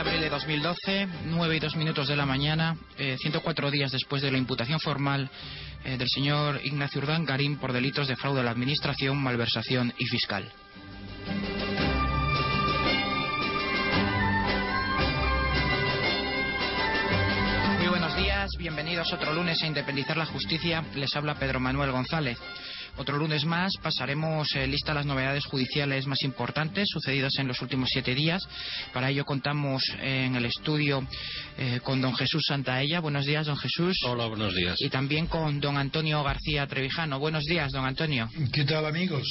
Abril de 2012, 9 y 2 minutos de la mañana, eh, 104 días después de la imputación formal eh, del señor Ignacio Urdán Garín por delitos de fraude a la Administración, malversación y fiscal. Bienvenidos otro lunes a Independizar la Justicia. Les habla Pedro Manuel González. Otro lunes más pasaremos eh, lista las novedades judiciales más importantes sucedidas en los últimos siete días. Para ello contamos en el estudio eh, con don Jesús Santaella. Buenos días, don Jesús. Hola, buenos días. Y también con don Antonio García Trevijano. Buenos días, don Antonio. ¿Qué tal, amigos?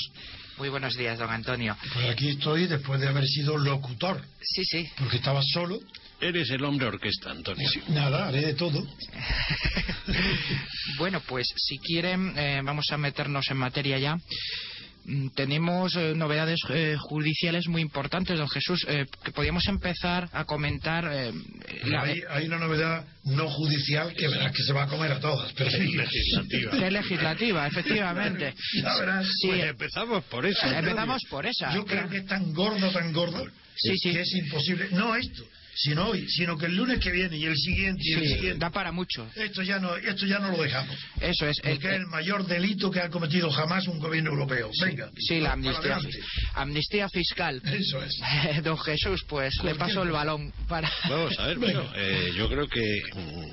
Muy buenos días, don Antonio. Pues aquí estoy después de haber sido locutor, Sí, sí. porque estaba solo. Eres el hombre orquesta, Antonio. Sí, Nada, haré de todo. Bueno, pues si quieren, eh, vamos a meternos en materia ya. Mm, Tenemos eh, novedades eh, judiciales muy importantes, don Jesús, eh, que podríamos empezar a comentar. eh, la- hay, hay una novedad no judicial que verás que se va a comer a todas, pero sí. Legislativa. es legislativa, efectivamente. Ya verás. Sí, Pues empezamos por eso. empezamos por esa. Yo creo que es tan gordo, tan gordo, Sí, sí. que es imposible. No esto, sino hoy, sino que el lunes que viene y el siguiente y el Sí, siguiente. da para mucho. Esto ya no, esto ya no lo dejamos. Eso es. el- Porque es el mayor delito que ha cometido jamás un gobierno europeo. Venga. Sí, la amnistía, amnistía fiscal. Eso es. Don Jesús, pues le paso el balón para. Vamos a ver, bueno, eh, yo creo que mm,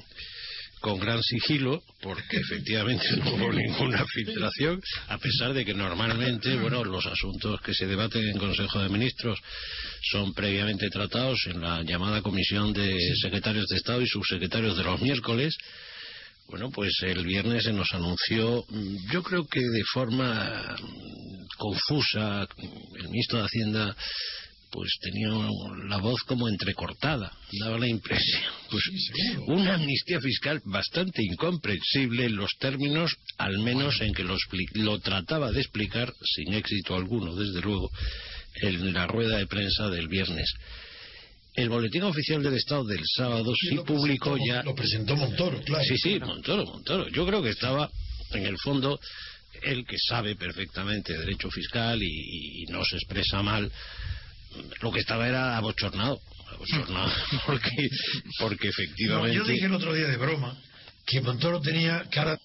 con gran sigilo, porque efectivamente no hubo ninguna filtración, a pesar de que normalmente, bueno, los asuntos que se debaten en Consejo de Ministros son previamente tratados en la llamada Comisión de Secretarios de Estado y Subsecretarios de los miércoles. Bueno, pues el viernes se nos anunció, mm, yo creo que de forma mm, confusa, el ministro de Hacienda pues tenía la voz como entrecortada, daba la impresión. Pues una amnistía fiscal bastante incomprensible en los términos, al menos en que lo, lo trataba de explicar, sin éxito alguno, desde luego, en la rueda de prensa del viernes. El boletín oficial del Estado del sábado sí publicó presentó- ya Lo presentó Montoro, claro. Sí, sí, Montoro, Montoro. Yo creo que estaba, en el fondo, el que sabe perfectamente derecho fiscal y, y no se expresa mal, lo que estaba era abochornado. Abochornado, porque, porque No, efectivamente. yo dije el otro día de broma que Montoro tenía cara.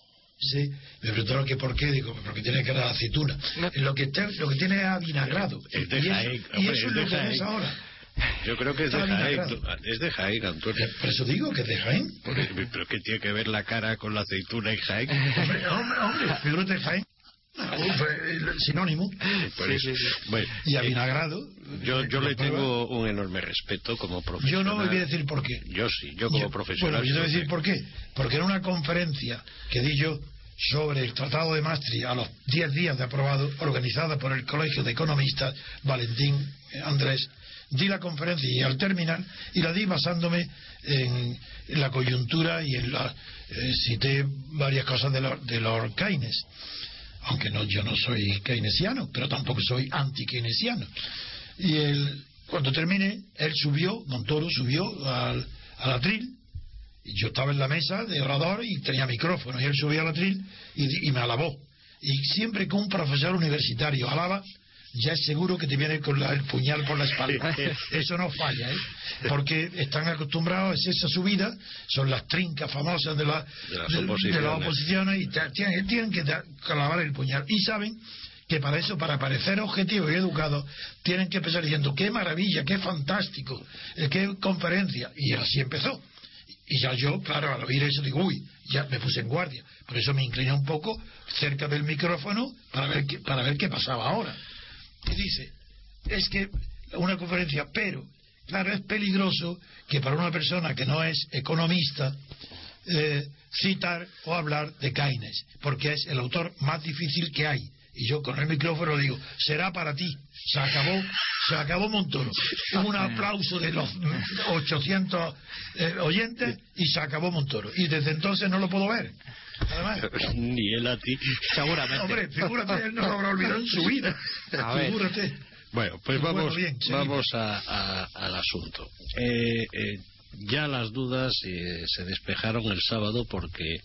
Sí, me preguntaron que por qué, digo, porque tiene cara de aceituna. Lo que, te- lo que tiene es avinagrado. Es de y eso, Jaén, y hombre, eso es es lo que ves ahora. Yo creo que es de Jaén. Es de Jaén, Antonio. Por eso digo que es de Jaén. Porque- Pero ¿qué tiene que ver la cara con la aceituna en Jaén? Hombre, hombre, hombre, figúrate Jaén. Sinónimo. Por Sí, eso. sí, sí. Bueno, Y eh, avinagrado. yo, yo le prueba. tengo un enorme respeto como profesional. Yo no me voy a decir por qué. Yo sí, yo como Yo- profesional. Bueno, yo te voy a decir por qué. Porque en una conferencia que di yo sobre el Tratado de Maastricht a los 10 días de aprobado, organizada por el Colegio de Economistas Valentín eh, Andrés, di la conferencia y al terminar, y la di basándome en, en la coyuntura y en la. eh, cité varias cosas de, Lord- de Lord Keynes. Aunque no, yo no soy keynesiano, pero tampoco soy anti-keynesiano. Y él, cuando terminé, él subió, Montoro subió al, al atril, yo estaba en la mesa de orador y tenía micrófono, y él subió al atril y, y me alabó. Y siempre que un profesor universitario alaba, ya es seguro que te viene con la- el puñal por la espalda. Eso no falla, ¿eh? Porque están acostumbrados a esa subida, son las trincas famosas de, la- De las de- de oposiciones. las oposiciones y te- tienen, tienen que clavar el puñal. Y saben que para eso, para parecer objetivos y educados, tienen que empezar diciendo qué maravilla, qué fantástico, eh, qué conferencia. Y así empezó. Y ya yo, claro, al oír eso digo, uy, ya me puse en guardia. Por eso me incliné un poco cerca del micrófono para ver qué, para ver qué pasaba ahora. Y dice, es que una conferencia, pero, claro, es peligroso que para una persona que no es economista eh, citar o hablar de Keynes, porque es el autor más difícil que hay y yo con el micrófono digo, será para ti. Se acabó, se acabó Montoro. Un aplauso de los 800 eh, oyentes y se acabó Montoro. Y desde entonces no lo puedo ver. Además, Ni él a ti. Seguramente. hombre, figúrate, él no lo habrá olvidado en su vida. A ver. Figúrate. Bueno, pues Bueno, vamos, bien, vamos a- a- al asunto. Eh, eh, ya las dudas eh, se despejaron el sábado porque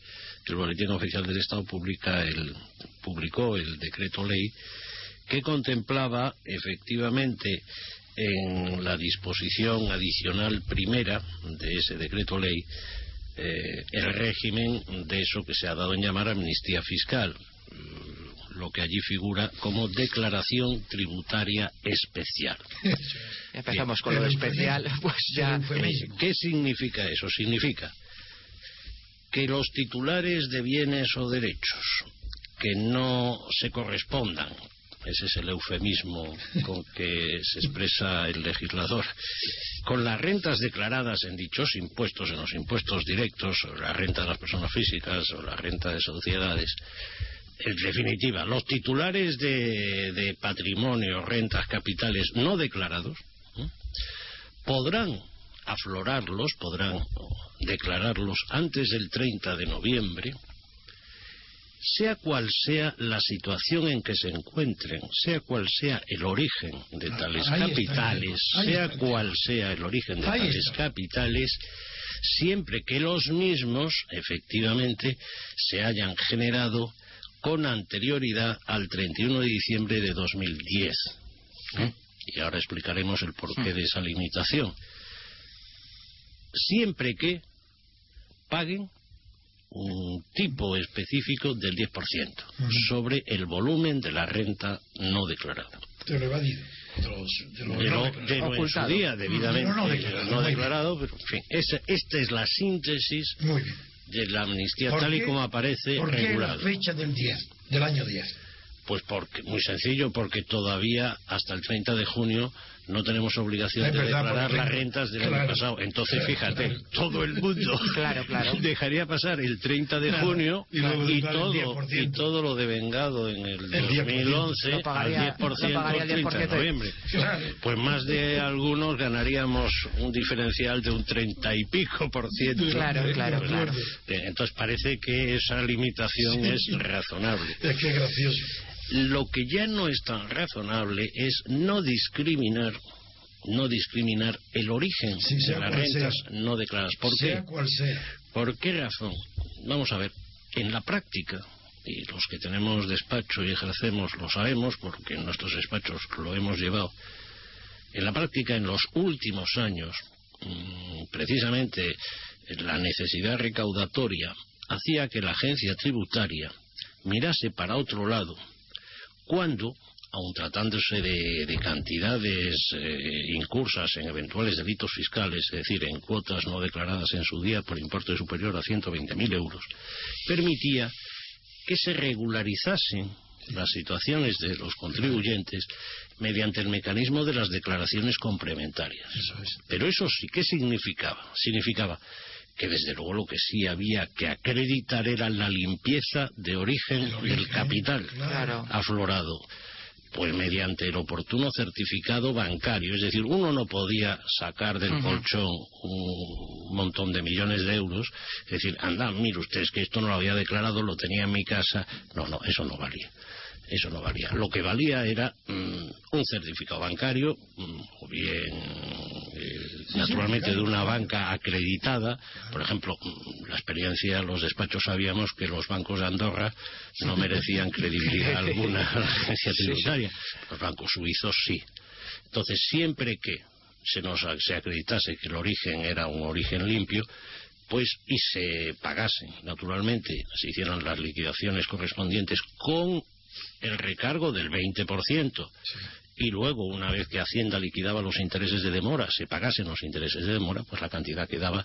el Boletín Oficial del Estado publica el, publicó el decreto ley que contemplaba efectivamente en la disposición adicional primera de ese decreto ley eh, el régimen de eso que se ha dado en llamar amnistía fiscal, mm, lo que allí figura como declaración tributaria especial. Empezamos con lo especial, pues ya. Eufemismo. Eh, ¿Qué significa eso? Significa que los titulares de bienes o derechos que no se correspondan, ese es el eufemismo con que se expresa el legislador, con las rentas declaradas en dichos impuestos, en los impuestos directos, o la renta de las personas físicas o la renta de sociedades, en definitiva, los titulares de, patrimonio, rentas, capitales no declarados, ¿eh? podrán aflorarlos, podrán declararlos antes del 30 de noviembre, sea cual sea la situación en que se encuentren, sea cual sea el origen de Ah, tales ahí capitales, sea cual sea el origen de Ahí tales está. capitales, siempre que los mismos, efectivamente, se hayan generado con anterioridad al 31 de diciembre de 2010. ¿eh? Y ahora explicaremos el porqué de esa limitación. Siempre que paguen un tipo específico del 10% sobre el volumen de la renta no declarada. De lo evadido. De, los, de lo De lo, no de lo en su día debidamente No, no declarado, no declarado, pero en fin, esa- esta es la síntesis Muy bien. de la amnistía ¿Por tal y qué- como aparece ¿Por qué la fecha del 10, del año 10? Pues porque, muy sencillo, porque todavía hasta el 30 de junio no tenemos obligación Es de verdad, declarar porque- las rentas del año pasado. Entonces, Claro, fíjate, claro. todo el mundo Claro, claro. dejaría pasar el 30 de Claro. junio Y todo, 10%. y todo lo devengado en el, El 10%. 2011 Lo pagaría- al 10% lo pagaría el el 30 de 10%. noviembre. Claro. Pues más de algunos ganaríamos un diferencial de un 30 y pico por ciento. Claro, claro, claro. Entonces parece que esa limitación Sí. es razonable. Es que es gracioso. Lo que ya no es tan razonable es no discriminar no discriminar el origen Sí, de las rentas sea. no declaradas. ¿Por qué? sea cual sea. ¿Por qué razón? Vamos a ver, en la práctica, y los que tenemos despacho y ejercemos lo sabemos porque en nuestros despachos lo hemos llevado, en la práctica en los últimos años, mm, precisamente la necesidad recaudatoria hacía que la agencia tributaria mirase para otro lado cuando, aun tratándose de, de cantidades eh, incursas en eventuales delitos fiscales, es decir, en cuotas no declaradas en su día por importe superior a 120.000 euros, permitía que se regularizasen las situaciones de los contribuyentes mediante el mecanismo de las declaraciones complementarias. Eso es. Pero eso sí, ¿qué significaba? Significaba que desde luego lo que sí había que acreditar era la limpieza de origen, El origen, del capital Claro. aflorado. Pues mediante el oportuno certificado bancario. Es decir, uno no podía sacar del colchón un montón de millones de euros. Es decir, anda, mire usted, es que esto no lo había declarado, lo tenía en mi casa. No, no, eso no valía. Eso no valía. Lo que valía era mm, un certificado bancario, mm, o bien, eh, naturalmente, de una banca acreditada. Por ejemplo, mm, la experiencia, los despachos sabíamos que los bancos de Andorra no merecían credibilidad alguna a la agencia tributaria. Los bancos suizos sí. Entonces, siempre que se nos se acreditase que el origen era un origen limpio, pues y se pagasen, naturalmente, se hicieran las liquidaciones correspondientes con el recargo del 20%. Y luego, una vez que Hacienda liquidaba los intereses de demora, se pagasen los intereses de demora, pues la cantidad quedaba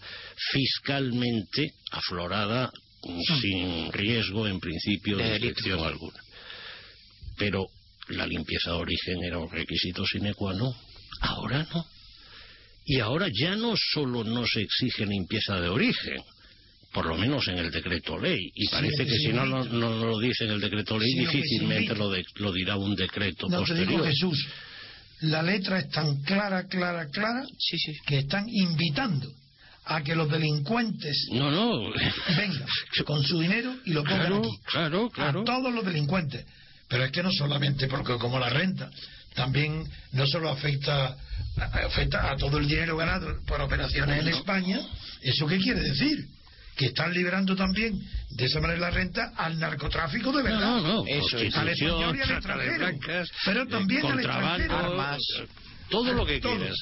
fiscalmente aflorada mm, sin riesgo, en principio, De de delito. excepción alguna. Pero la limpieza de origen era un requisito sine qua non. Ahora no. Y ahora ya no solo no se exige limpieza de origen, por lo menos en el decreto ley. Y Sí, parece que sí, si no, no, lo dice en el decreto ley, difícilmente lo, de- lo dirá un decreto No te digo posterior. Jesús, la letra es tan clara, clara, clara, Sí, sí. que están invitando a que los delincuentes No, no. vengan con su dinero y lo pongan Claro, aquí. claro, claro. A todos los delincuentes. Pero es que no solamente porque como la renta, también no solo afecta, afecta a todo el dinero ganado por operaciones en España. ¿Eso qué quiere decir? Que están liberando también de esa manera la renta al narcotráfico de verdad. No, no, no. Eso es. Al español y al extranjero. blancas, Pero eh, también al contrabando, extranjero. Armas. todo lo que Todo. quieras.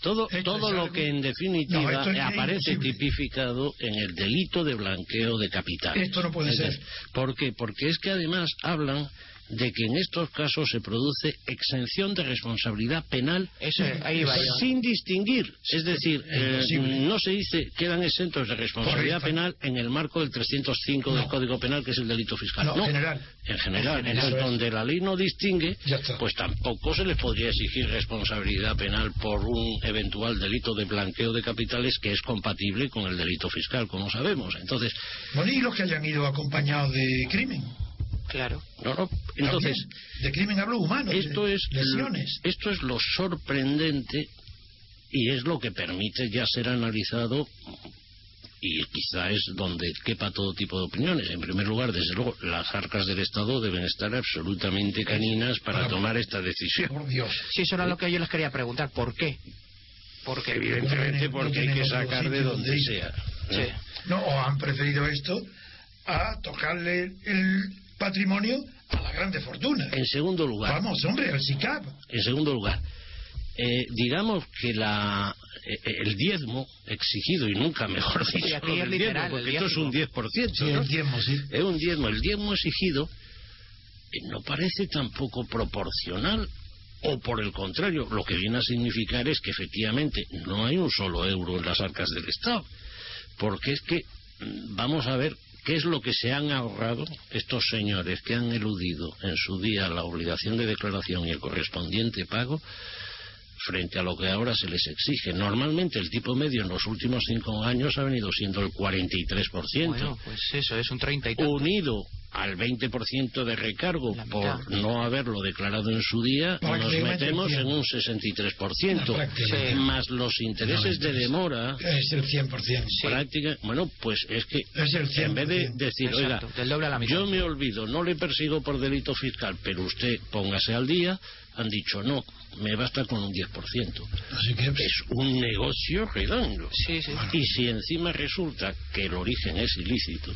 Todo, Esto todo lo que en definitiva No, esto es aparece imposible. tipificado en el delito de blanqueo de capitales. Esto no puede ser. ¿Por qué? Porque es que además hablan de que en estos casos se produce exención de responsabilidad penal ahí va sin distinguir. Es decir, Es eh, no se dice quedan exentos de responsabilidad Correcto. penal en el marco del 305 del. Código Penal, que es el delito fiscal. No, general. En general. En general. Donde la ley no distingue, pues tampoco se les podría exigir responsabilidad penal por un eventual delito de blanqueo de capitales que es compatible con el delito fiscal, como sabemos. Entonces, Bueno, y los que hayan ido acompañados de crimen. Claro. no, no. Entonces, También. de crimen hablo humano. de esto es lesiones. esto es lo sorprendente y es lo que permite ya ser analizado y quizá es donde quepa todo tipo de opiniones. En primer lugar, desde luego, las arcas del Estado deben estar absolutamente caninas para Para- tomar esta decisión. Por Dios. Sí, eso era lo que yo les quería preguntar. ¿Por qué? Porque Evidentemente, no porque hay que sacar de donde sea. Sí. ¿eh? No, o han preferido esto a tocarle el patrimonio a la grande fortuna. En segundo lugar, Vamos, hombre, al SICAP. en segundo lugar, eh, digamos que la eh, el diezmo exigido y nunca mejor dicho literal, diezmo, porque el esto es un 10%, Sí, ¿no? el diezmo, sí. es un diezmo. El diezmo exigido eh, no parece tampoco proporcional o por el contrario, lo que viene a significar es que efectivamente no hay un solo euro en las arcas del Estado, porque es que mm, vamos a ver qué es lo que se han ahorrado estos señores que han eludido en su día la obligación de declaración y el correspondiente pago frente a lo que ahora se les exige. Normalmente el tipo medio en los últimos cinco años ha venido siendo el 43%. Bueno, pues eso, es un 30 y tanto. unido al 20% de recargo por no haberlo declarado en su día, nos metemos en un No, 63%, prácticamente. Sí. más los intereses de 93. demora. Es el 100%. Práctica, bueno, pues es que Es el en vez de 100%. decir, Exacto, oiga, la mitad. yo me olvido, no le persigo por delito fiscal, pero usted póngase al día, han dicho no, me basta con un 10%. Así que Es un negocio redondo. Sí, sí. Y si encima resulta que el origen es ilícito,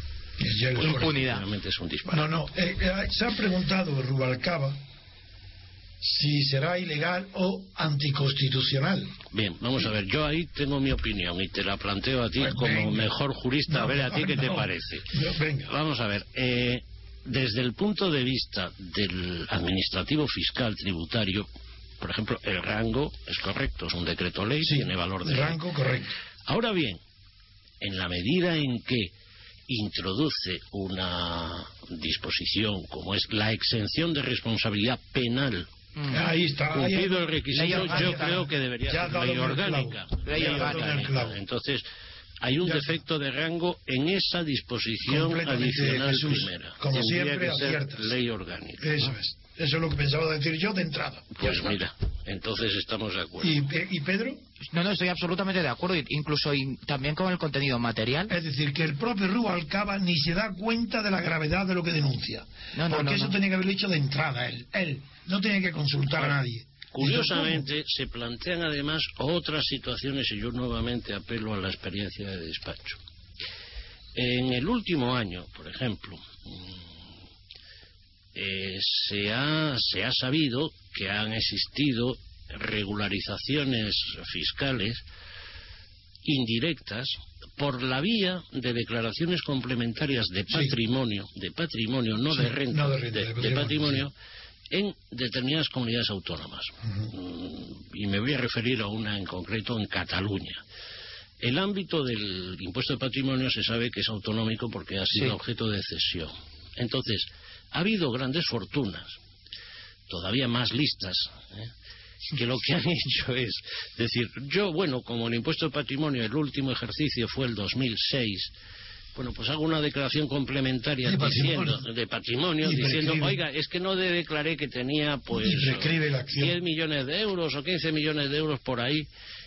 ya Pues impunidad. es un disparate. No, no. eh, eh, se ha preguntado Rubalcaba si será ilegal o anticonstitucional. Bien, vamos a ver, yo ahí tengo mi opinión y te la planteo a ti Pues como venga. mejor jurista, a ver a ti qué te no. parece. No, venga. Vamos a ver, eh, desde el punto de vista del administrativo fiscal tributario, por ejemplo, el rango es correcto, es un decreto ley, Sí, tiene valor de ley. rango correcto. Ahora bien, en la medida en que introduce una disposición como es la exención de responsabilidad penal Mm. Ahí está. Cumplido el requisito, yo creo que debería ser ley orgánica. Ley. Entonces, hay un Ya defecto de rango en esa disposición adicional Jesús. primera. Como Tendría siempre, que ser ley orgánica. Eso es. Eso es lo que pensaba decir yo de entrada. Pues mira, entonces estamos de acuerdo. ¿Y, y Pedro? No, no, estoy absolutamente de acuerdo, incluso y también con el contenido material. Es decir, que el propio Rubalcaba ni se da cuenta de la gravedad de lo que denuncia. No, no, Porque no, eso no. tenía que haberlo hecho de entrada él. Él no tenía que consultar a nadie. Curiosamente, se plantean además otras situaciones y yo nuevamente apelo a la experiencia de despacho. En el último año, por ejemplo, mm, eh, se, ha, se ha sabido que han existido regularizaciones fiscales indirectas por la vía de declaraciones complementarias de Sí. patrimonio, de patrimonio, no Sí, de renta, no de renta, de de patrimonio, patrimonio, en determinadas comunidades autónomas. Mm, Y me voy a referir a una en concreto en Cataluña. El ámbito del impuesto de patrimonio se sabe que es autonómico porque ha sido objeto de cesión. Entonces, ha habido grandes fortunas, todavía más listas, ¿eh? que lo que han hecho es decir, yo, bueno, como el impuesto de patrimonio, el último ejercicio fue el 2006, bueno, pues hago una declaración complementaria De diciendo, patrimonio. de patrimonio, diciendo, oiga, es que no de- declaré que tenía, pues, Y prescribe la acción. 10 millones de euros o 15 millones de euros por ahí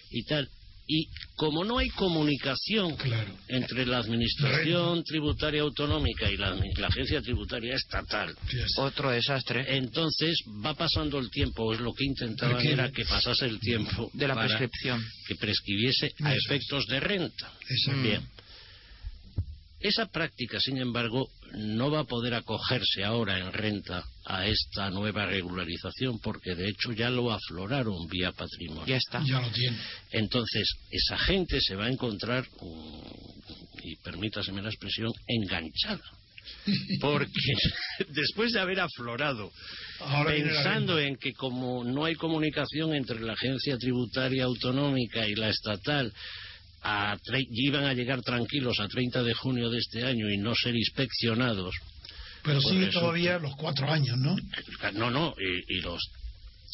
y tal. Y como no hay comunicación Claro. entre la Administración Tributaria Autonómica y la, la Agencia Tributaria Estatal. Otro desastre. entonces va pasando el tiempo, es lo que intentaban era que pasase el tiempo De la prescripción. que prescribiese a Eso es. efectos de renta. Exacto. Bien. Esa práctica, sin embargo, no va a poder acogerse ahora en renta a esta nueva regularización porque de hecho ya lo afloraron vía patrimonio. Ya está. Ya lo tiene. Entonces, esa gente se va a encontrar, mm, y permítaseme la expresión, enganchada. Porque después de haber aflorado, Ahora pensando en que como no hay comunicación entre la agencia tributaria autonómica y la estatal, a y iban a llegar tranquilos a 30 de junio de este año y no ser inspeccionados, Pero Por sigue eso- todavía los cuatro años, ¿no? no, no, y, y los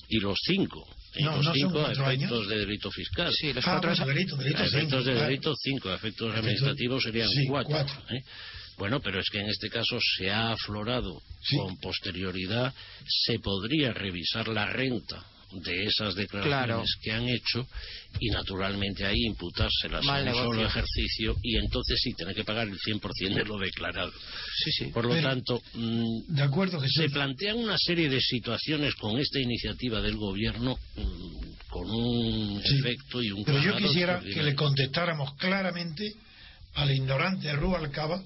y los cinco, y No, los no son cinco a cuatro efectos años. de delito fiscal. Sí, los Ah, cuatro bueno, delito, delito, A efectos sí, de claro. delito, cinco. A efectos Efectos- administrativos serían sí, cuatro. cuatro. ¿eh? Bueno, pero es que en este caso se ha aflorado Sí. con posterioridad, se podría revisar la renta de esas declaraciones Claro. que han hecho y naturalmente ahí imputárselas Mal en un solo ejercicio y entonces sí tener que pagar el 100% de lo declarado. Sí, sí. Por lo Pero- tanto, mm, De acuerdo, Jesús. se plantean una serie de situaciones con esta iniciativa del gobierno mm, con un Sí. efecto y un Pero yo quisiera que le contestáramos claramente al ignorante Rubalcaba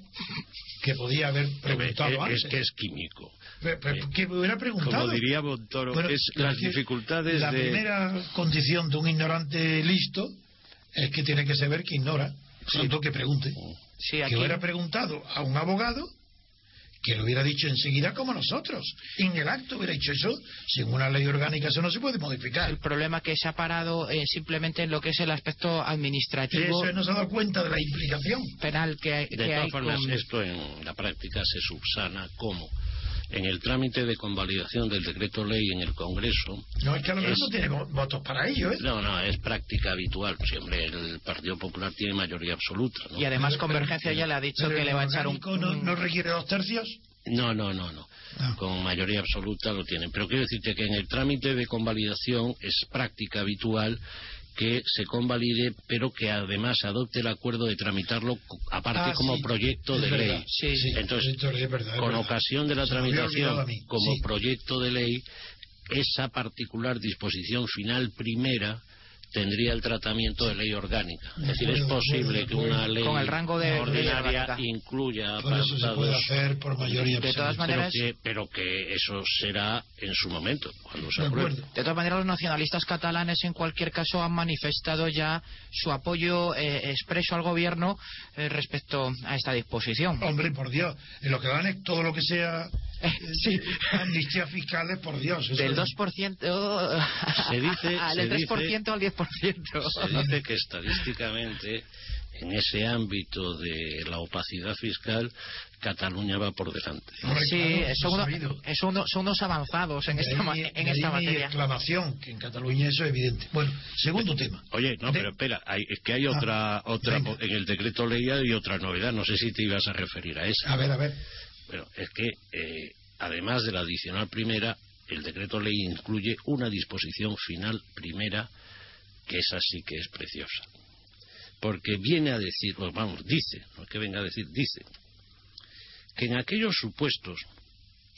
que podía haber preguntado es, antes. es que es químico. Pe- pe- que me hubiera preguntado. Como diría Montoro, Bueno, es las dificultades La de... primera condición de un ignorante listo es que tiene que saber que ignora, tanto que pregunte. Sí, Que hubiera preguntado a un abogado que lo hubiera dicho enseguida como nosotros. En el acto hubiera dicho eso, sin una ley orgánica eso no se puede modificar. El problema que se ha parado eh, simplemente en lo que es el aspecto administrativo Eso no se ha dado cuenta de la implicación. penal que hay, De que todas hay formas, con- esto en la práctica se subsana como en el trámite de convalidación del decreto ley en el Congreso. No, es que a lo mejor Es- no tiene vo- votos para ello, ¿eh? No, no, es práctica habitual. Siempre el Partido Popular tiene mayoría absoluta. ¿no? y además Convergencia ya le ha dicho que le va a echar un, orgánico no, un- no requiere dos tercios. No, no, no, no. Ah. Con mayoría absoluta lo tienen. Pero quiero decirte que en el trámite de convalidación es práctica habitual que se convalide, pero que además adopte el acuerdo de tramitarlo aparte Ah, como sí, proyecto de verdad. ley. Sí, Sí, Entonces, es verdad, es con verdad. ocasión de la Se tramitación como proyecto de ley, esa particular disposición final primera tendría el tratamiento de ley orgánica. Es De decir, es posible que una ley Con el rango de ley ordinaria incluya eso se puede apartados hacer por mayoría De todas absoluta. pero maneras- que, pero que eso será en su momento, cuando se De apruebe. De todas maneras, los nacionalistas catalanes, en cualquier caso, han manifestado ya su apoyo eh, expreso al gobierno eh, respecto a esta disposición. Hombre, por Dios, en lo que van es todo lo que sea sí. amnistías fiscales, por Dios. Del es- 2% Se dice- al se 3% al 10%. Se dice que estadísticamente, en ese ámbito de la opacidad fiscal, Cataluña va por delante. Sí, son, uno- sabido. son uno- son unos avanzados en De esta, mi- en esta materia. exclamación, que en Cataluña eso es evidente. Bueno, segundo tema. Oye, no, De- pero espera, hay- es que hay Ah, otra, otra venga. en el decreto ley hay otra novedad, no sé si te ibas a referir a esa. A ver, a ver. Bueno, es que eh, además de la adicional primera, el decreto ley incluye una disposición final primera que esa sí que es preciosa. Porque viene a decir, pues vamos, dice, no es que venga a decir, dice, que en aquellos supuestos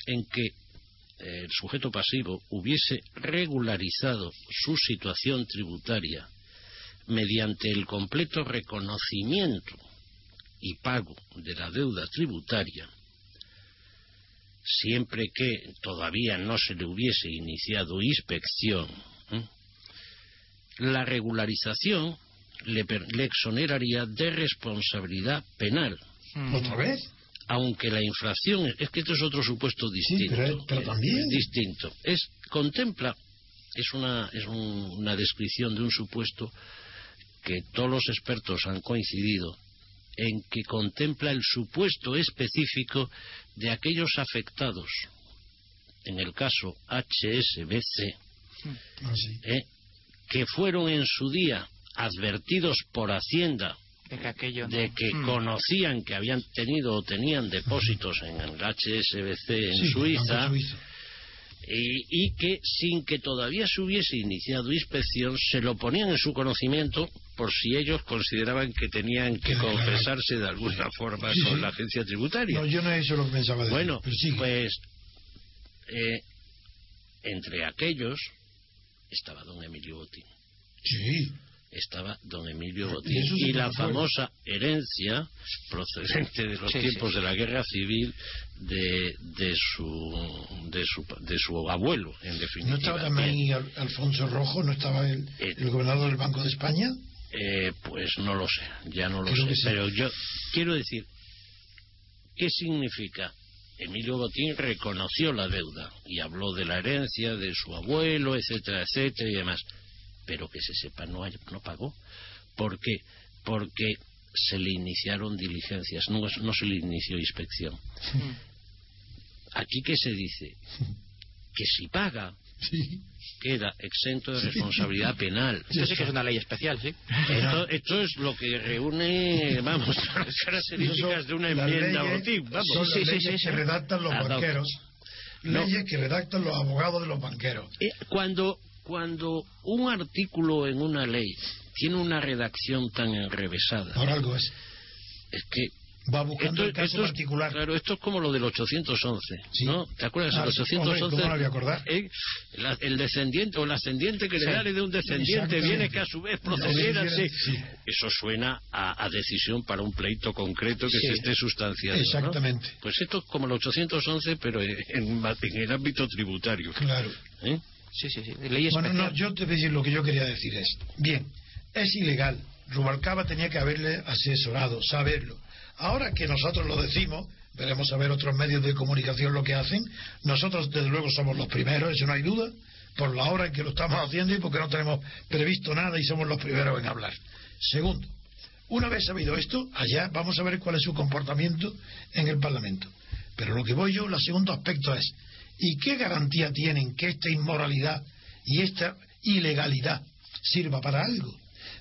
en que eh, el sujeto pasivo hubiese regularizado su situación tributaria mediante el completo reconocimiento y pago de la deuda tributaria, siempre que todavía no se le hubiese iniciado inspección, ¿eh? la regularización le, le exoneraría de responsabilidad penal, Mm. ¿Otra vez? aunque la infracción es que esto es otro supuesto distinto, pero- pero eh, también. distinto. Es contempla es una es un- una descripción de un supuesto que todos los expertos han coincidido en que contempla el supuesto específico de aquellos afectados, en el caso HSBC, Ah, sí. ¿eh? que fueron en su día advertidos por Hacienda De que aquello no- de que Mm. conocían que habían tenido o tenían depósitos en el HSBC en Sí, Suiza. Y, y que sin que todavía se hubiese iniciado inspección se lo ponían en su conocimiento por si ellos consideraban que tenían que confesarse de alguna forma con la agencia tributaria. No, yo no he hecho lo que pensaba. Bueno, pues eh, entre aquellos estaba don Emilio Botín. Sí. Estaba don Emilio Y Botín. Y la famosa herencia procedente de los Sí, tiempos sí. de la guerra civil de, de, su, de, su, de su abuelo, en definitiva. ¿No estaba también Al- Alfonso Rojo? ¿No estaba el, Eh, el gobernador del Banco de España? Eh, pues no lo sé, ya no lo Creo sé. sí. Pero yo quiero decir, ¿qué significa? Emilio Botín reconoció la deuda y habló de la herencia de su abuelo, etcétera, etcétera y demás. Pero que se sepa, no, hay- no pagó. ¿Por qué? Porque se le iniciaron diligencias, no, no se le inició inspección. Aquí, ¿qué se dice? Que si paga, Sí. queda exento de responsabilidad penal. Esto sí que es una ley especial, sí. Esto, esto es lo que reúne, vamos, las características de una enmienda Botín, vamos. Son Sí, las sí, leyes sí, que sí. redactan los banqueros. No. Leyes que redactan los abogados de los banqueros. Eh, Cuando, cuando un artículo en una ley tiene una redacción tan enrevesada, Por algo es. es que Va buscando el caso esto es, particular. claro, esto es como lo del 811, Sí. ¿no? ¿Te acuerdas? Ah, el sí, 811, hombre, ¿cómo no voy a acordar? eh, la- el descendiente o la ascendiente que Sí. heredare de un descendiente viene que a su vez procediera, sí. Sí. Eso suena a, a decisión para un pleito concreto que se esté sustanciando. ¿no? Exactamente. Pues esto es como el 811, pero en, en- en el ámbito tributario. Claro. ¿eh? Sí, sí, sí. Ley Bueno, no, yo te voy a decir lo que yo quería decir es, bien, es ilegal. Rubalcaba tenía que haberle asesorado, saberlo. Ahora que nosotros lo decimos, veremos a ver otros medios de comunicación lo que hacen. Nosotros, desde luego, somos los primeros, eso no hay duda, por la hora en que lo estamos haciendo y porque no tenemos previsto nada y somos los primeros en hablar. Segundo, una vez sabido esto, allá vamos a ver cuál es su comportamiento en el Parlamento. Pero lo que voy yo, el segundo aspecto es, ¿y qué garantía tienen que esta inmoralidad y esta ilegalidad sirva para algo?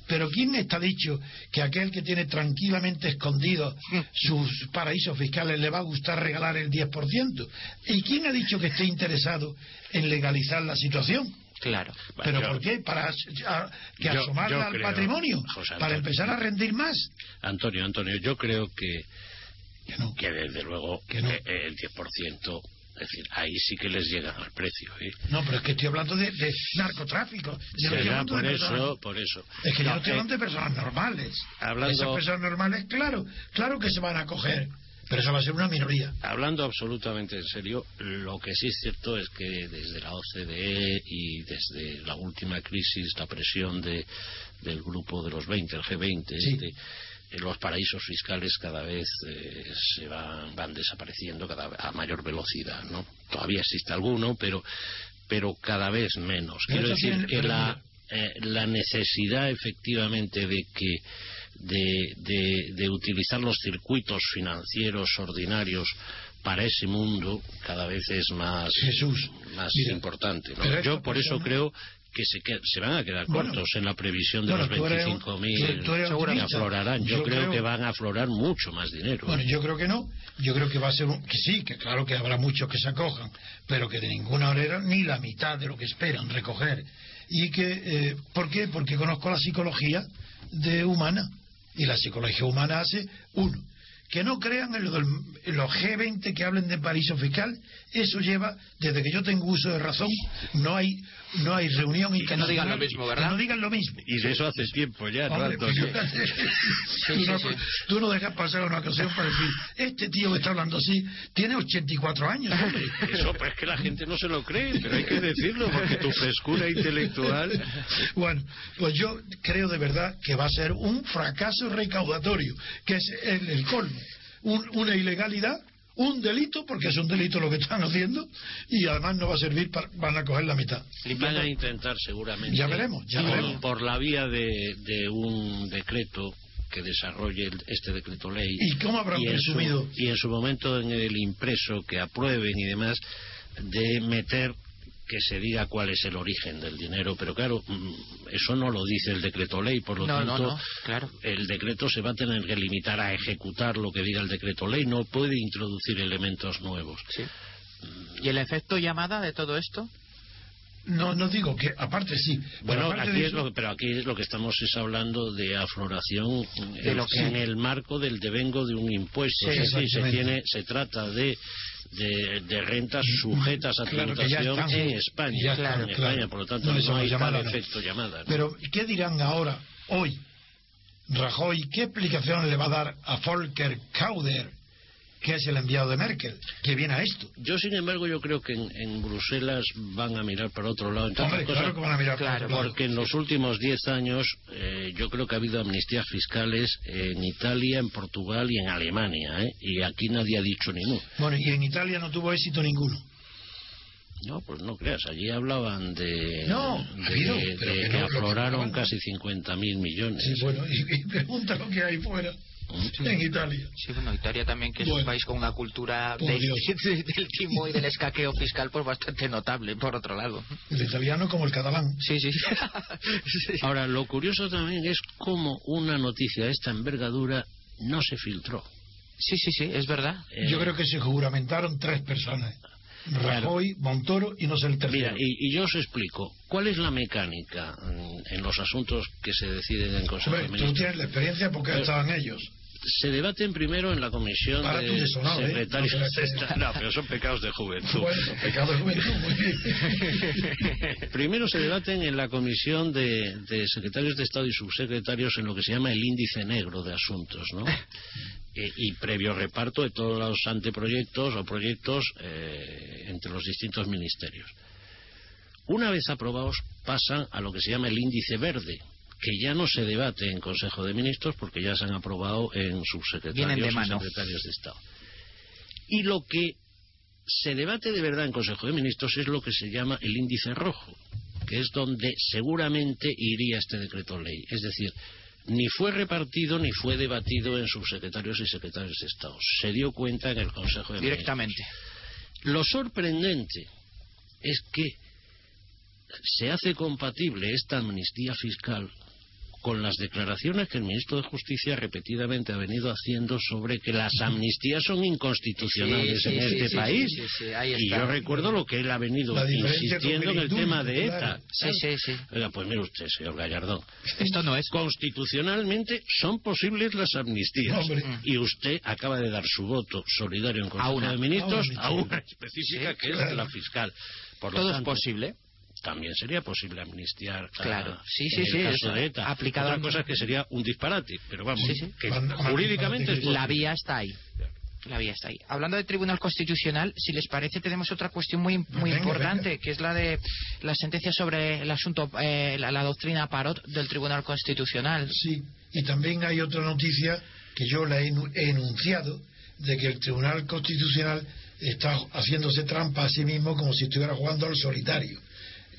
Pero ¿quién está dicho que aquel que tiene tranquilamente escondidos sus paraísos fiscales le va a gustar regalar el 10%? ¿Y quién ha dicho que esté interesado en legalizar la situación? Claro. ¿Pero yo- por qué? ¿Para as- a- que yo- asomarla yo al creo, patrimonio? José ¿Para empezar a rendir más? Antonio, Antonio, yo creo que, Que no. que desde luego Que no. el 10%, es decir, ahí sí que les llegan al precio. ¿eh? No, pero es que estoy hablando de, de narcotráfico. Yo Será por de eso, personas- por eso. Es que yo No, no estoy eh, hablando de personas normales. hablando- Esas personas normales, claro, claro que se van a coger, pero esa va a ser una minoría. Hablando absolutamente en serio, lo que sí es cierto es que desde la OCDE y desde la última crisis, la presión de, del grupo de los 20, el G20, Sí. este, eh, los paraísos fiscales cada vez eh, se van, van desapareciendo cada, vez a mayor velocidad, ¿no? Todavía existe alguno, pero, pero cada vez menos. Quiero decir tiene- que la, eh, la necesidad efectivamente de que de, de- de utilizar los circuitos financieros ordinarios para ese mundo cada vez es más, Jesús, más mira, importante. ¿no? Yo por eso creo que se, que- se van a quedar Bueno, cortos en la previsión de bueno, los tú eres un- 25.000 tú- tú eres que aflorarán. Yo, Yo creo, creo- que van a aflorar mucho más dinero. Bueno, yo creo que no. Yo creo que va a ser un... que sí, que claro que habrá muchos que se acojan, pero que de ninguna manera ni la mitad de lo que esperan recoger. Y que, eh, ¿por qué? Porque conozco la psicología de humana y la psicología humana hace uno. Que no crean en, lo del- en los G20 que hablen de paraíso fiscal, eso lleva, desde que yo tengo uso de razón, no hay no hay reunión que no digan lo mismo, ¿verdad? Que no digan lo mismo. y de eso hace tiempo ya, ¿no, Hombre, pues Antonio? tú, no, tú no dejas pasar una ocasión para decir, este tío que está hablando así tiene 84 años, hombre. Eso, pues es que la gente no se lo cree, pero hay que decirlo, porque tu frescura intelectual... Bueno, pues yo creo de verdad que va a ser un fracaso recaudatorio, que es el, el colmo. Un- una ilegalidad, un delito, porque es un delito lo que están haciendo, y además no va a servir para, van a coger la mitad. Van a intentar seguramente. Ya veremos, ya por, veremos. por la vía de, de un decreto que desarrolle este decreto ley. ¿Y cómo habrán su- presumido? y en su momento en el impreso que aprueben y demás, de meter que se diga cuál es el origen del dinero, pero claro, mm, eso no lo dice el decreto ley, por lo No, tanto, no, claro. el decreto se va a tener que limitar a ejecutar lo que diga el decreto ley, no puede introducir elementos nuevos. Sí. ¿Y el efecto llamada de todo esto? No, no digo que, aparte sí. pero Bueno, aparte aquí es lo que, pero aquí es lo que estamos es hablando de afloración De en, lo que- en el marco del devengo de un impuesto. Sí, decir, se tiene, se trata de, de, de rentas sujetas a Claro tributación están. en España. Ya en están, España, claro. por lo tanto, No, no hay llamada, tal no. efecto llamada. ¿no? Pero, ¿qué dirán ahora, hoy, Rajoy? ¿Qué explicación le va a dar a Volker Kauder, que es el enviado de Merkel, que viene a esto? Yo, sin embargo, yo creo que en, en Bruselas van a mirar para otro lado. Hombre, claro que van a mirar por claro, otro lado. Porque en los últimos diez años eh, yo creo que ha habido amnistías fiscales en Italia, en Portugal y en Alemania. ¿eh? Y aquí nadie ha dicho ni. Bueno, y en Italia no tuvo éxito ninguno. No, pues no creas. Allí hablaban de, No, de, ha habido, de pero que que no, que afloraron ¿no? casi 50.000 millones. Sí, bueno, y, y pregunta lo que hay fuera, en Italia. Sí, bueno, Italia también, que es un Bueno. país con una cultura de- de- del timo y del escaqueo fiscal pues bastante notable, por otro lado. El italiano como el catalán. Sí, sí. Sí. Ahora, lo curioso también es cómo una noticia de esta envergadura no se filtró. Sí, sí, sí, es verdad. Eh, Yo creo que se juramentaron tres personas. Rajoy, Montoro y no sé el tercero. Mira, y, y yo os explico. ¿Cuál es la mecánica mm, en los asuntos que se deciden en Consejo Hombre, de tú Ministros? tienes la experiencia porque Pero- estaban ellos. Se debaten primero en la comisión de ¿eh? secretarios No pero son pecados de juventud. Bueno, de juventud, muy bien. Primero se debaten en la comisión de, de secretarios de Estado y subsecretarios en lo que se llama el índice negro de asuntos, ¿no? Eh, y previo reparto de todos los anteproyectos o proyectos eh, entre los distintos ministerios. Una vez aprobados pasan a lo que se llama el índice verde, que ya no se debate en Consejo de Ministros porque ya se han aprobado en subsecretarios de y secretarios de Estado. Y lo que se debate de verdad en Consejo de Ministros es lo que se llama el índice rojo, que es donde seguramente iría este decreto ley. Es decir, ni fue repartido ni fue debatido en subsecretarios y secretarios de Estado. Se dio cuenta en el Consejo de Directamente. Ministros. Lo sorprendente es que se hace compatible esta amnistía fiscal con las declaraciones que el ministro de Justicia repetidamente ha venido haciendo sobre que las amnistías son inconstitucionales Sí, sí, en sí, este sí, país. sí, sí, sí, ahí y yo recuerdo lo que él ha venido insistiendo en el tema de claro. ETA. Sí, sí, sí. Oiga, pues mire usted, señor Gallardón. Esto no es. Constitucionalmente son posibles las amnistías. Hombre. Y usted acaba de dar su voto solidario en Consejo de Ministros A una, a una específica Sí, que es claro. la fiscal. Por lo Todo es posible. También sería posible amnistiar a- Claro. Sí, sí, sí, eso, de ETA. aplicado Otra cosa es que sería un disparate, pero vamos, Sí, sí. que Cuando- jurídicamente es cuando- La vía está ahí. La vía está ahí. Hablando de Tribunal Constitucional, si les parece, tenemos otra cuestión muy, muy Venga, importante, venga. que es la de la sentencia sobre el asunto, eh, la, la doctrina Parot del Tribunal Constitucional. Sí, y también hay otra noticia que yo la he enunciado, de que el Tribunal Constitucional está haciéndose trampa a sí mismo como si estuviera jugando al solitario.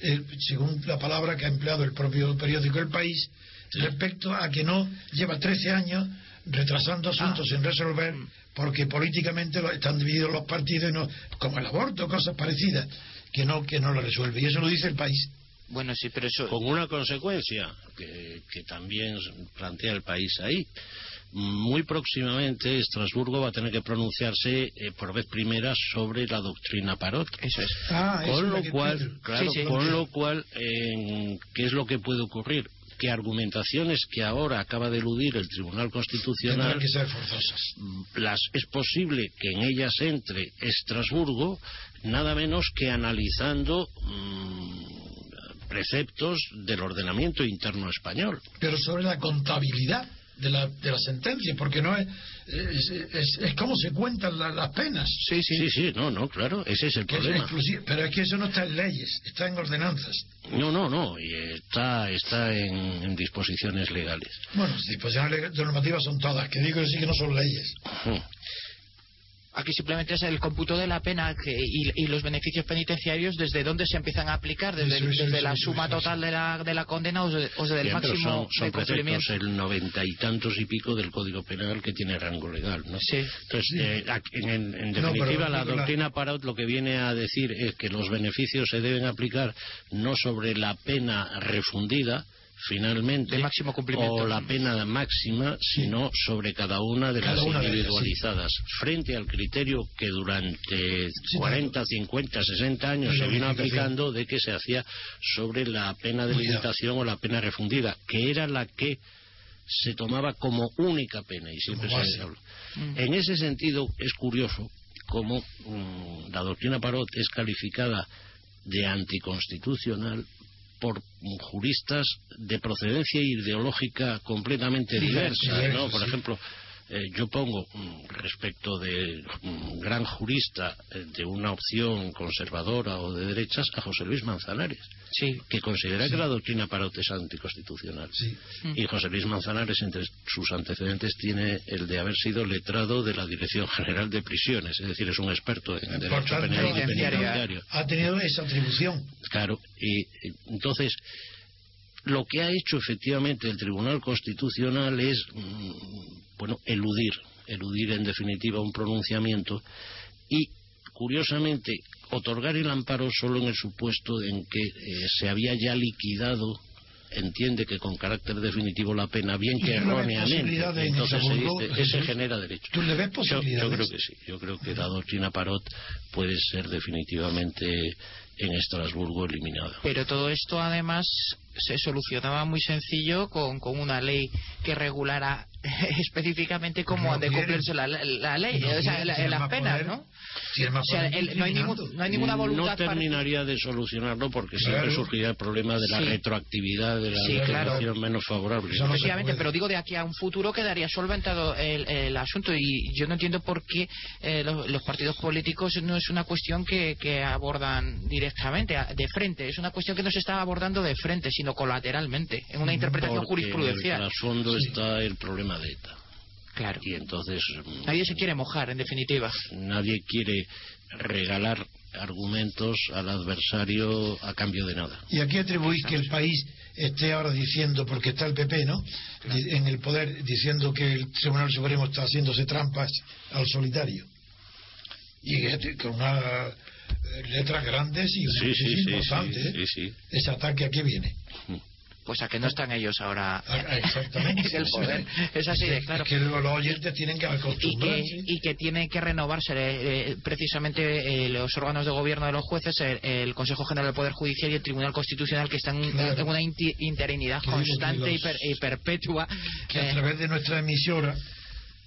Eh, según la palabra que ha empleado el propio periódico El País, respecto a que no lleva 13 años retrasando asuntos sin resolver porque políticamente lo- están divididos los partidos y no, como el aborto, cosas parecidas, que no, que no lo resuelve. Y eso lo dice el país. Bueno, sí, pero eso. Con una consecuencia que, que también plantea el país ahí. Muy próximamente Estrasburgo va a tener que pronunciarse eh, por vez primera sobre la doctrina Parot. Eso es. Ah, con lo cual, claro, Sí, sí. con lo cual, eh, ¿qué es lo que puede ocurrir? Que argumentaciones que ahora acaba de eludir el Tribunal Constitucional que ser forzosas. las es posible que en ellas entre Estrasburgo nada menos que analizando mm, preceptos del ordenamiento interno español. pero sobre la contabilidad de la, de la sentencia, porque no es, es, es, es cómo se cuentan la- las penas. Sí, Sí, sí, no, no, claro, ese es el Que problema. pero es que eso no está en leyes, está en ordenanzas. No, no, no, y está, está en, en disposiciones legales. Bueno, disposiciones normativas son todas, que digo que sí que no son leyes. Ujú. Aquí simplemente es el cómputo de la pena que, y, los beneficios penitenciarios desde dónde se empiezan a aplicar, desde, desde la suma total de la, de la condena o, desde el máximo son, son el noventa y tantos y pico del Código Penal que tiene rango legal, ¿no? Sí. Entonces, eh, en, definitiva, la doctrina Parot lo que viene a decir es que los beneficios se deben aplicar no sobre la pena refundida, finalmente o la pena máxima, sino sobre cada una de las individualizadas, frente al criterio que durante 40, 50, 60 años se vino aplicando de que se hacía sobre la pena de limitación o la pena refundida, que era la que se tomaba como única pena y siempre se habla. Mm. En ese sentido es curioso cómo mm, la doctrina Parot es calificada de anticonstitucional por juristas de procedencia ideológica completamente diversa, ¿no? Por ejemplo, eh, yo pongo mm, respecto de un gran jurista eh, de una opción conservadora o de derechas a José Luis Manzanares, que considera que la doctrina Parot es anticonstitucional. Mm. Y José Luis Manzanares, entre sus antecedentes, tiene el de haber sido letrado de la Dirección General de Prisiones, es decir, es un experto en derecho penal penitenciario. Ha tenido esa atribución. Claro, y entonces lo que ha hecho efectivamente el Tribunal Constitucional es, mm, bueno, eludir, eludir en definitiva un pronunciamiento y, curiosamente, otorgar el amparo solo en el supuesto en que eh, se había ya liquidado entiende que con carácter definitivo la pena, bien que erróneamente, entonces se dice, ese genera derecho. ¿Tú le ves posibilidades? Yo, creo que sí, yo creo que la doctrina Parot puede ser definitivamente en Estrasburgo eliminada. Pero todo esto además se solucionaba muy sencillo con, con una ley que regulara específicamente cómo han de cumplirse la, ley, o sea, las penas, ¿no? o sea, no, hay no, hay ninguna voluntad. No terminaría de solucionarlo porque siempre surgiría el problema de la retroactividad de la sí, menos favorable. Efectivamente, pero digo de aquí a un futuro quedaría solventado el, el asunto y yo no entiendo por qué eh, los, partidos políticos no es una cuestión que, que abordan directamente, de frente, es una cuestión que no se está abordando de frente, sino colateralmente, en una interpretación jurisprudencial. En el fondo está el problema de ETA. Claro. Y entonces. Nadie se quiere mojar, en definitiva. Nadie quiere regalar argumentos al adversario a cambio de nada. Y aquí atribuís que el país esté ahora diciendo, porque está el PP, ¿no? En el poder, diciendo que el Tribunal Supremo está haciéndose trampas al solitario. Y con una letras grandes y sí, sí, importante. Sí, Ese ataque a qué viene. Pues a que no están ellos ahora ah, exactamente, en el poder. Es así de claro. que los oyentes tienen que acostumbrarse. Y que, y que tiene que renovarse eh, precisamente eh, los órganos de gobierno de los jueces, el, Consejo General del Poder Judicial y el Tribunal Constitucional, que están en una interinidad constante y, perpetua. Que a eh, través de nuestra emisora,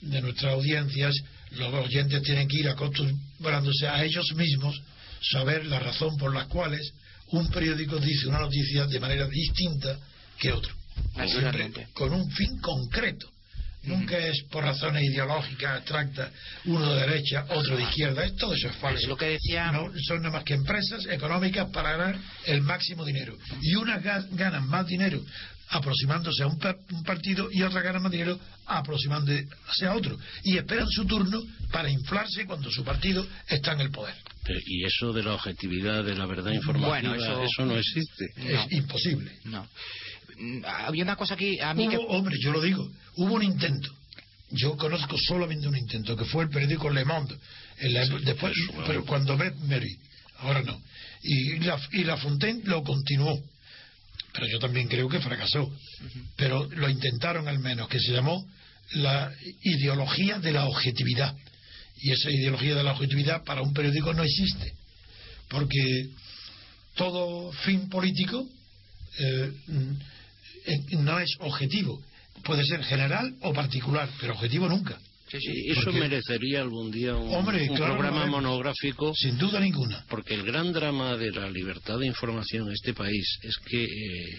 de nuestras audiencias, los oyentes tienen que ir acostumbrándose a ellos mismos saber la razón por la cuales un periódico dice una noticia de manera distinta que otro. con un fin concreto. Nunca es por razones ideológicas abstractas, uno de derecha, otro de izquierda. Todo eso es falso. lo que decía... No son nada más que empresas económicas para ganar el máximo dinero. Y unas ganan más dinero aproximándose a un, partido y otras ganan más dinero aproximándose a otro. Y esperan su turno para inflarse cuando su partido está en el poder. Y eso de la objetividad, de la verdad informativa, eso... no existe. Es imposible. No. Había una cosa aquí... A mí Hombre, yo lo digo, hubo un intento. Yo conozco solamente un intento, que fue el periódico Le Monde. después, pero cuando ve Mary, ahora no. Y la, y la Fontaine lo continuó. Pero yo también creo que fracasó. Pero lo intentaron al menos, que se llamó la ideología de la objetividad y esa ideología de la objetividad para un periódico no existe. Porque todo fin político eh, mm, no es objetivo. Puede ser general o particular, pero objetivo nunca. Eso merecería algún día un, programa monográfico. Sin duda ninguna. Porque el gran drama de la libertad de información en este país es que eh,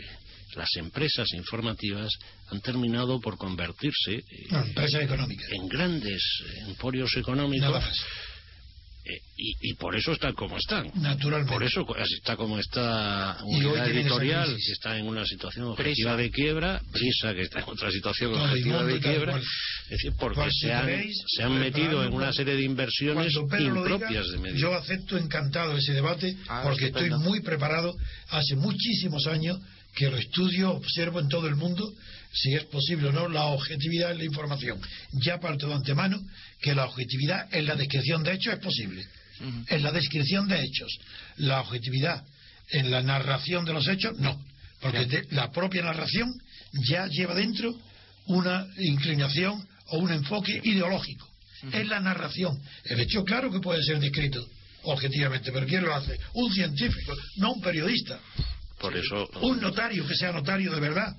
las empresas informativas han terminado por convertirse eh, en grandes emporios económicos. Eh, y, por eso están como están. Naturalmente. Por eso está como está unidad editorial, que está en una situación objetiva de quiebra, Prisa, que está en otra situación objetiva de quiebra. Es decir, porque Pues, se han, queréis, se han metido en una serie de inversiones lo diga, impropias de medio. yo acepto encantado ese debate Ah, porque estupendo. estoy muy preparado. Hace muchísimos años que lo estudio, observo en todo el mundo si es posible o no la objetividad en la información. Ya parto de antemano que la objetividad en la descripción de hechos es posible. En la descripción de hechos. La objetividad en la narración de los hechos, no. Porque de- la propia narración ya lleva dentro una inclinación o un enfoque ideológico. Es la narración. El hecho, claro que puede ser descrito objetivamente, pero ¿quién lo hace? Un científico, no un periodista. Por eso, Un notario que sea notario de verdad.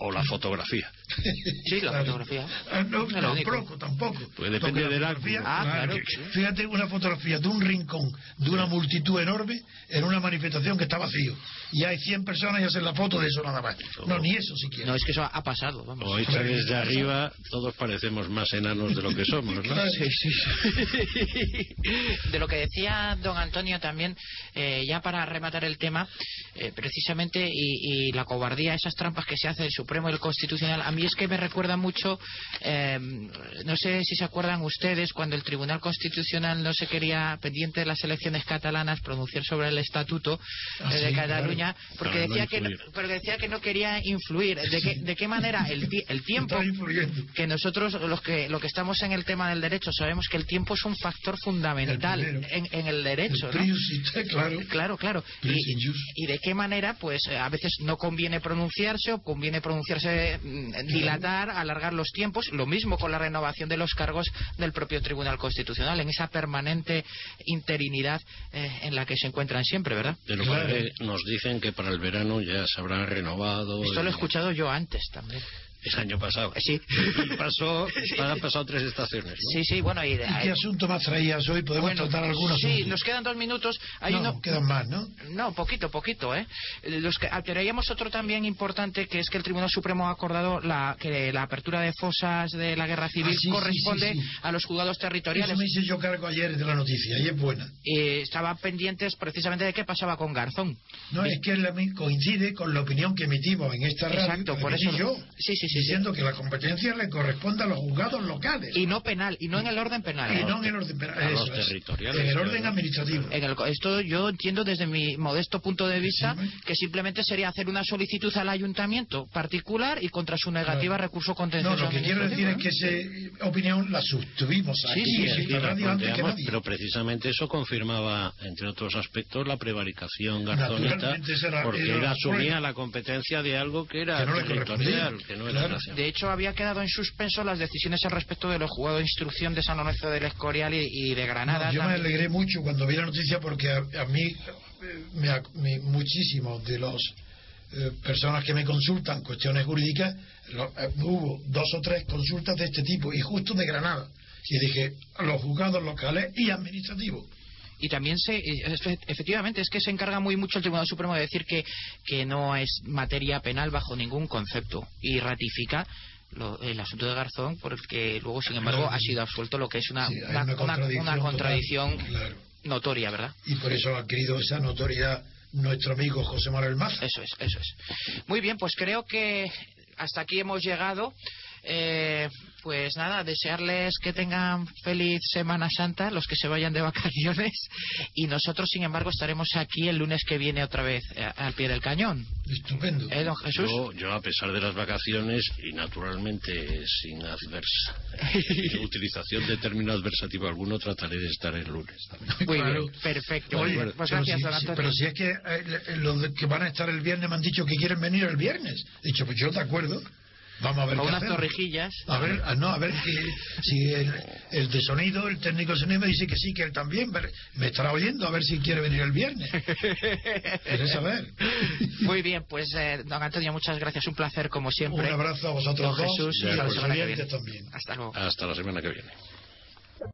O la fotografía. Sí, la fotografía. Ah, No, único. tampoco, tampoco. Pues depende Porque la del fotografía-. Ah, claro, sí. Fíjate una fotografía de un rincón, de una multitud enorme, en una manifestación que está vacío. Y hay 100 personas y hacen la foto de eso nada más. No, ni eso siquiera. No, es que eso ha pasado, vamos. O hecha desde arriba, todos parecemos más enanos de lo que somos, ¿no? Claro. Sí, sí. De lo que decía don Antonio también, eh, ya para rematar el tema, eh, precisamente, y, y la cobardía, esas trampas que se hace el Supremo y el Constitucional, a mí es que me recuerda mucho, eh, no sé si se acuerdan ustedes, cuando el Tribunal Constitucional no se quería, pendiente de las elecciones catalanas, pronunciar sobre el Estatuto eh, Ah, de sí, Cataluña, claro. porque no decía que no, porque decía que no quería influir. ¿De qué, de qué manera el, el tiempo que nosotros los que lo que estamos en el tema del derecho sabemos que el tiempo es un factor fundamental El primero. en, en el derecho claro. claro claro y, de qué manera pues eh, a veces no conviene pronunciarse o conviene pronunciarse mm, dilatar alargar los tiempos lo mismo con la renovación de los cargos del propio Tribunal Constitucional en esa permanente interinidad eh, en la que se encuentran siempre verdad De lo Claro. que nos dicen que para el verano ya se habrán renovado. esto lo he escuchado yo antes también El año pasado. sí Y pasó, han pasado tres estaciones, ¿no? sí sí bueno y, ¿Y qué asunto más traías hoy? Podemos bueno, tratar algunos. sí asuntos? nos quedan dos minutos hay no, uno quedan más, ¿no? No, poquito, poquito, ¿eh? Los que, ah, traíamos otro también importante, que es que el Tribunal Supremo ha acordado la, que la apertura de fosas de la guerra civil Ah, sí, corresponde sí, sí. a los juzgados territoriales. Eso me hice yo cargo ayer de la noticia y es buena. Eh, estaban pendientes precisamente de qué pasaba con Garzón. No, es que coincide con la opinión que emitimos en esta radio, Exacto, por eso- yo, Sí, sí, sí, diciendo que la competencia le corresponde a los juzgados locales Y no penal, y no en el orden penal. y ¿eh? no en el orden penal, eso es, en el orden administrativo. En el- esto yo entiendo desde mi modesto punto de vista Sí, que simplemente sería hacer una solicitud al ayuntamiento particular y contra su negativa Claro. recurso No, contencioso lo que quiero decir es que esa opinión la sustuvimos aquí sí, sí, antes que nadie. pero precisamente eso confirmaba, entre otros aspectos, la prevaricación garzoneta, porque era él la asumía la competencia de algo que era Que no territorial, que no era Claro. De hecho, había quedado en suspenso las decisiones al respecto de los juzgados de instrucción de San Lorenzo del Escorial y, y de Granada. No, yo me alegré mucho cuando vi la noticia porque a, a mí me me- muchísimos de los eh, personas que me consultan cuestiones jurídicas lo- eh, hubo dos o tres consultas de este tipo y justo de Granada y dije los juzgados locales y administrativos Y también se, eh, efe- efectivamente, es que se encarga muy mucho el Tribunal Supremo de decir que, que no es materia penal bajo ningún concepto y ratifica lo- el asunto de Garzón porque luego, sin embargo, Claro. ha sido absuelto lo que es una, Sí, una, contradicción total. Claro. notoria, ¿verdad? y por eso ha adquirido esa notoriedad nuestro amigo José Manuel Maza Eso es, eso es. Muy bien, pues creo que hasta aquí hemos llegado. Eh, pues nada, desearles que tengan feliz Semana Santa, los que se vayan de vacaciones. Y nosotros, sin embargo, estaremos aquí el lunes que viene otra vez eh, al pie del cañón. estupendo ¿Eh, don Jesús? Yo, yo, a pesar de las vacaciones y naturalmente sin adversa utilización de término adversativo alguno, trataré de estar el lunes. también. Muy Claro. bien, perfecto. Oye, pues pero gracias, si, don Antonio. pero si es que eh, los de- que van a estar el viernes me han dicho que quieren venir el viernes. He dicho, pues yo te acuerdo. Vamos a ver Con unas hacemos. torrejillas. A ver, ah, no, a ver que, si el, el de sonido, el técnico de sonido me dice que sí, que él también. Me estará oyendo a ver si quiere venir el viernes. ¿Quieres saber? Muy bien, pues eh, don Antonio, muchas gracias. Un placer como siempre. Un abrazo a vosotros Don dos Jesús, y a hasta la semana que viene. también. Hasta luego. Hasta la semana que viene.